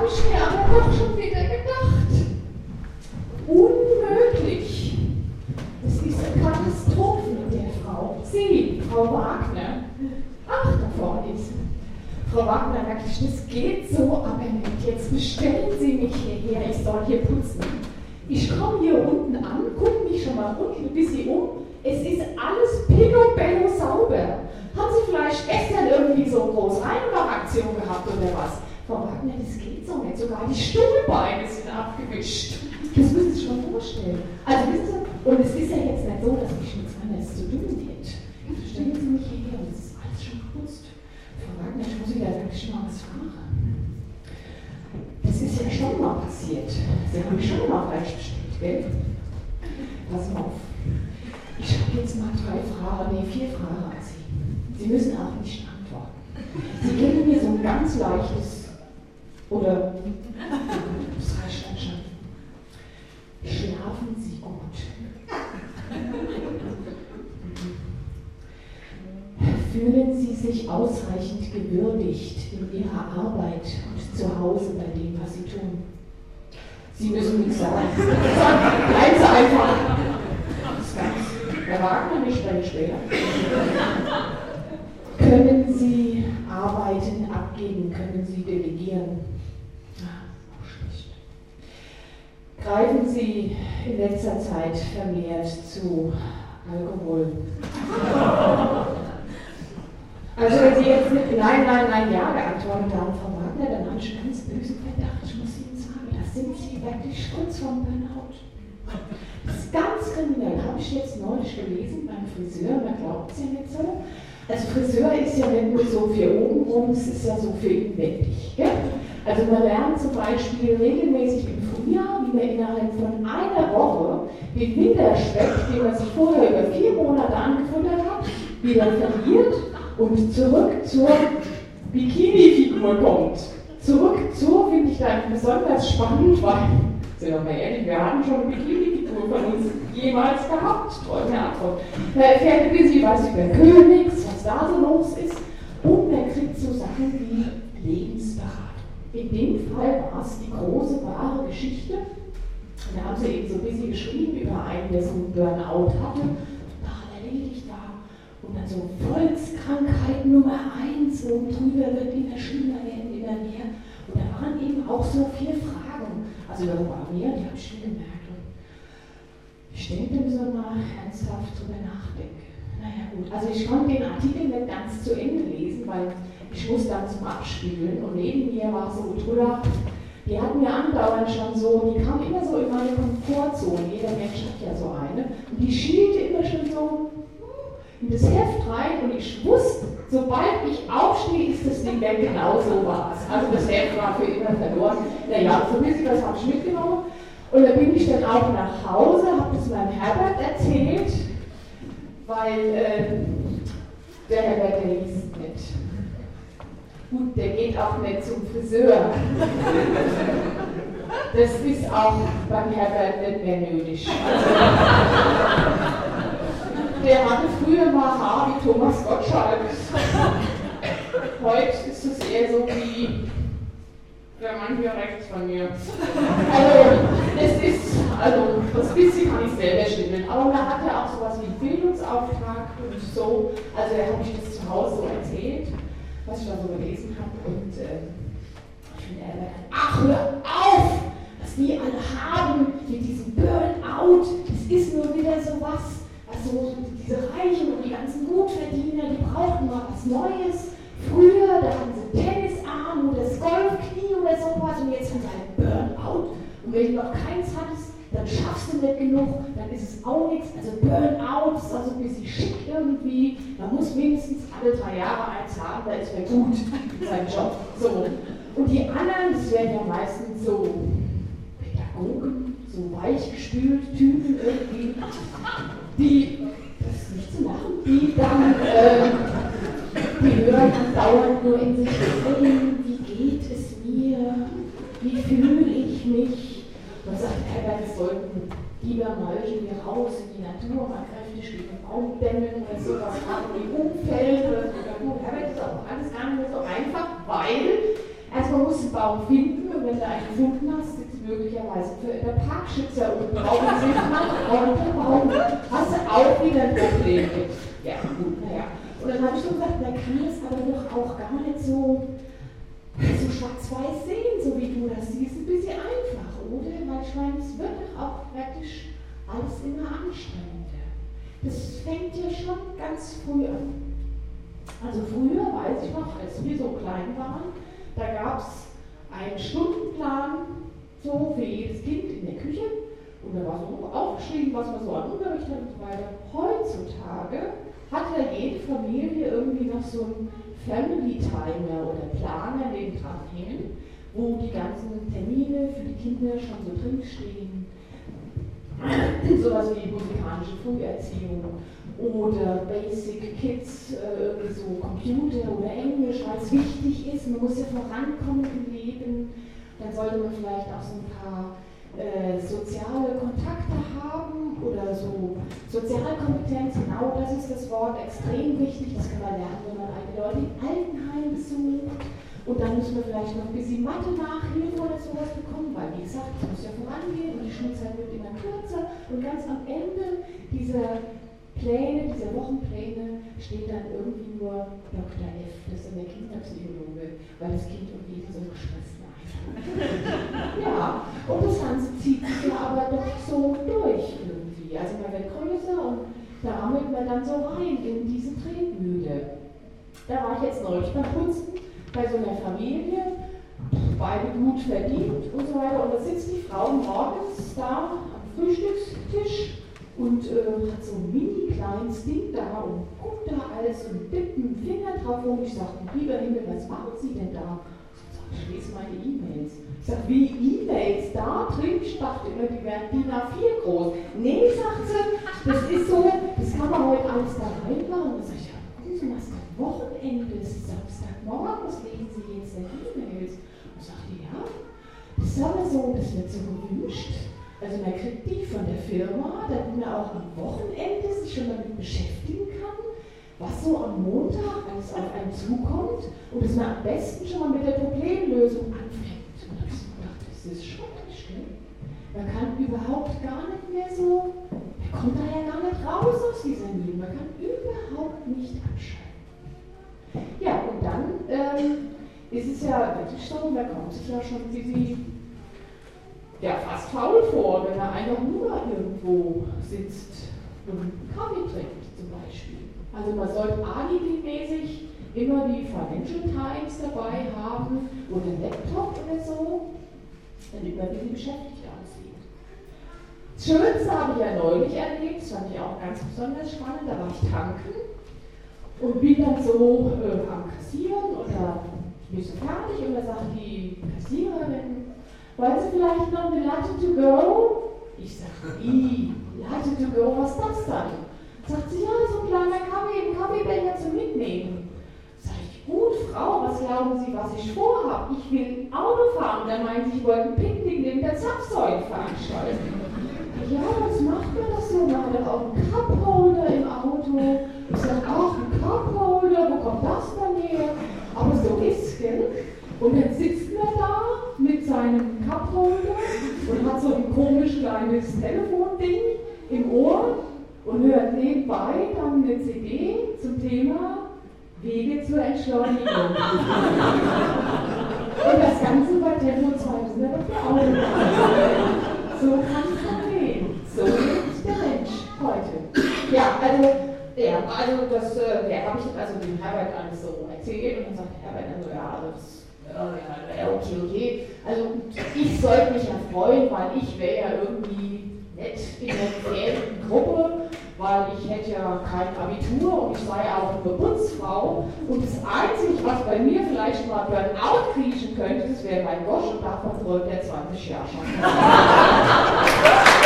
habe ich mir aber doch schon wieder gedacht. Unmöglich. Das ist eine Katastrophe mit der Frau. Sie, Frau Wagner. Ach, da vorne ist. Frau Wagner, wirklich, das geht so aber nicht. Jetzt bestellen Sie mich hierher, ich soll hier putzen. Ich komme hier unten an, gucke mich schon mal unten ein bisschen um. Es ist alles picobello sauber. Haben Sie vielleicht gestern irgendwie so eine große Reinmachaktion gehabt oder was? Frau Wagner, das geht so nicht. Sogar die Stuhlbeine sind abgewischt. Das müssen Sie sich schon vorstellen. Also wissen Sie, und es ist ja jetzt nicht so, dass ich nichts anderes zu tun hätte. Stellen Sie mich hierher es ist alles schon geputzt. Frau Wagner, ich muss wieder wirklich mal was fragen. Das ist ja schon mal passiert. Sie haben mich schon mal falsch bestellt, gell? Pass mal auf. Ich habe jetzt mal drei Fragen, nee, vier Fragen an Sie. Sie müssen auch nicht antworten. Sie geben mir so ein ganz leichtes, oder. Schlafen Sie gut. Fühlen Sie sich ausreichend gewürdigt in Ihrer Arbeit und zu Hause bei dem, was Sie tun? Sie müssen nichts sagen. Bleiben Sie einfach. Der Wagner nicht, wenn später. Können Sie Arbeiten abgeben? Können Sie delegieren? Greifen Sie in letzter Zeit vermehrt zu Alkohol? Also wenn Sie jetzt mit Nein, Nein, Nein, Ja geantwortet haben, Frau Wagner, dann habe ich einen ganz bösen Verdacht. Ich muss Ihnen sagen, da sind Sie wirklich kurz vorm Burnout. Das ist ganz kriminell, habe ich jetzt neulich gelesen beim Friseur, man glaubt es ja nicht so. Also Friseur ist ja nicht nur so für oben rum, es ist ja so für inwendig. Gell? Also man lernt zum Beispiel regelmäßig im Frühjahr, wie man innerhalb von einer Woche den Winterspeck, den man sich vorher über vier Monate angefuttert hat, wieder verliert und zurück zur Bikini-Figur kommt. Zurück zur finde ich dann besonders spannend, weil, sind wir mal ehrlich, wir hatten schon eine Bikini-Figur von uns jemals gehabt. Tolle Antwort. Man erfährt bisschen was über Königs, was da so los ist und man kriegt so Sachen wie Lebensberatung. In dem Fall war es die große, wahre Geschichte. Da haben sie eben so ein bisschen geschrieben über einen, der so einen Burnout hatte, total erledigt war und dann so Volkskrankheit Nummer eins, wo drüber wird immer schlimmer werden, immer mehr. Und da waren eben auch so vier Fragen. Also da war mehr, die habe ich schon gemerkt. Und ich denke, wir sollen mal ernsthaft drüber nachdenken. Naja gut, also ich konnte den Artikel nicht ganz zu Ende lesen, weil ich muss dann zum Abspiegeln und neben mir war so Utrula, die hat mir andauernd schon so, die kam immer so in meine Komfortzone, jeder Mensch hat ja so eine, und die schielte immer schon so in das Heft rein und ich wusste, sobald ich aufstehe, ist das Ding weg, genau so war es. Also das Heft war für immer verloren. Naja, so ein bisschen was habe ich mitgenommen. Und dann bin ich dann auch nach Hause, habe das meinem Herbert erzählt, weil äh, der Herbert, der nicht. Gut, der geht auch nicht zum Friseur. Das ist auch beim Herbert nicht mehr nötig. Der hatte früher mal Haar wie Thomas Gottschalk. Heute ist es eher so wie der Mann hier rechts von mir. Also, es ist, also, das bisschen kann ich selber stimmen. Aber man hat ja auch sowas wie Bildungsauftrag und so. Also, er hat mich das zu Hause so erzählt was ich da so gelesen habe. Und äh, ich finde, er sagt, ach, hör auf, was die alle haben mit diesem Burnout, das ist nur wieder so was. Also diese Reichen und die ganzen Gutverdiener, die brauchen mal was Neues. Früher, da hatten sie Tennisarm oder das Golfknie oder sowas und jetzt haben sie halt Burnout. Und wenn du noch keins hattest, dann schaffst du nicht genug, dann ist es auch nichts. Also Burnout ist also ein bisschen schick irgendwie. Man muss mindestens alle drei Jahre eins haben, da ist man gut in seinem Job. So. Und die anderen, das werden ja meistens so Pädagogen, so weichgespült Typen irgendwie, die, das ist nicht zu machen, die dann, äh, die hören dauernd nur in sich rein, wie geht es mir, wie fühle ich mich, wir sollten lieber mal irgendwie raus in die Natur, mal kräftig gegen Baum dämmen oder sowas machen, wie Umfeld oder so. Gut, Herbert ist auch alles gar nicht so einfach, weil erstmal muss ein Baum finden, und wenn du einen gefunden hast, sitzt möglicherweise der Parkschützer unten drauf und sitzt man hast du auch wieder ein Problem. Ja, gut, naja. Und dann habe ich so gesagt, man kann das aber doch auch gar nicht so, so schwarz-weiß sehen, so wie du das siehst. Ein bisschen einfach, ich meine, es wird doch auch praktisch alles immer anstrengender. Das fängt ja schon ganz früh an. Also früher, weiß ich noch, als wir so klein waren, da gab es einen Stundenplan so für jedes Kind in der Küche und da war so aufgeschrieben, was man so an Unterricht hat und so weiter. Heutzutage hat ja jede Familie irgendwie noch so einen Family Timer oder Planer neben dran wo die ganzen Termine für die Kinder schon so drinstehen. Sowas wie musikalische Früherziehung oder Basic Kids, äh, so Computer oder Englisch, weil es wichtig ist. Man muss ja vorankommen im Leben. Dann sollte man vielleicht auch so ein paar äh, soziale Kontakte haben oder so Sozialkompetenz, genau das ist das Wort, extrem wichtig, das kann man lernen, wenn man alte Leute im Altenheim besucht. Und dann müssen wir vielleicht noch ein bisschen Mathe nachhilfe oder sowas bekommen, weil wie gesagt, es muss ja vorangehen und die Schulzeit wird immer kürzer. Und ganz am Ende dieser Pläne, dieser Wochenpläne steht dann irgendwie nur Dr. F, das ist dann der Kinderpsychologe, weil das Kind irgendwie so gestresst ja, und das Ganze zieht sich ja aber doch so durch irgendwie. Also man wird größer und da rammelt man dann so rein in diese Tretmühle. Da war ich jetzt neulich beim Putzen bei so einer Familie, beide gut verdient und so weiter. Und da sitzt die Frau morgens da am Frühstückstisch und äh, hat so ein mini kleines Ding da und guckt da alles und dippt einen Finger drauf und ich sage, lieber Himmel, was machen Sie denn da? ich lese meine E-Mails. Ich sage, wie E-Mails da drin? Ich dachte immer, die wären DIN A4 groß. Nee, sagt sie, das ist so, das kann man heute alles da reinmachen. Da sage ich, ja, gucken Sie mal, es ist Wochenende, es ist Samstagmorgen, was lesen Sie jetzt E-Mails? Und sagt die, ja, das ist aber so, das wird so gewünscht. Also man kriegt die von der Firma, damit man auch am Wochenende sich schon damit beschäftigen kann was so am Montag alles auf einen zukommt und dass man am besten schon mal mit der Problemlösung anfängt. Und da habe ich so gedacht, das ist schrecklich, gell? Man kann überhaupt gar nicht mehr so, man kommt da ja gar nicht raus aus dieser Mühle, man kann überhaupt nicht abschalten. Ja, und dann ähm, ist es ja wirklich so, da kommt sich ja schon wie sie ja, fast faul vor, wenn er einfach nur irgendwo sitzt und Kaffee trinkt zum Beispiel. Also man sollte alibi-mäßig immer die Financial Times dabei haben oder einen Laptop oder so, damit man wie beschäftigt aussieht. Das Schönste habe ich ja neulich erlebt, das fand ich auch ganz besonders spannend, da war ich tanken und bin dann so äh, am Kassieren oder bin so fertig und da sagt die Kassiererin, wollen Sie vielleicht noch eine Latte to go? Ich sage, i, Latte to go, was ist das dann? Sagt sie, ja, so ein kleiner Kaffee, ein Kaffeebecher zum Mitnehmen. Sag ich, gut, Frau, was glauben Sie, was ich vorhabe? Ich will Auto fahren. Dann meint sie, ich wollte ein Picknick neben der Zapfsäule veranstalten. Ja, was macht man das so? Man hat doch auch einen Cupholder im Auto. Ich sage, ach, ein Cupholder, wo kommt das dann her? Aber so ist es, gell? Und dann sitzt man da mit seinem Cupholder und hat so ein komisch kleines Telefonding im Ohr und hört nebenbei dann eine CD zum Thema Wege zur Entschleunigung. und das Ganze bei Tempo 200 auf der Autobahn. So kann es dann gehen. So lebt der Mensch heute. Ja, also, ja, also das äh, ja, habe ich also dem Herbert alles so erzählt und dann sagt Herbert dann so, ja, also das ja, okay, okay. Also ich sollte mich ja freuen, weil ich wäre ja irgendwie nett in der gefährdeten Gruppe weil ich hätte ja kein Abitur und ich sei auch nur Putzfrau. Und das Einzige, was bei mir vielleicht mal Burnout kriechen könnte, das wäre mein Gosch und davon rollt der 20 Jahre schon.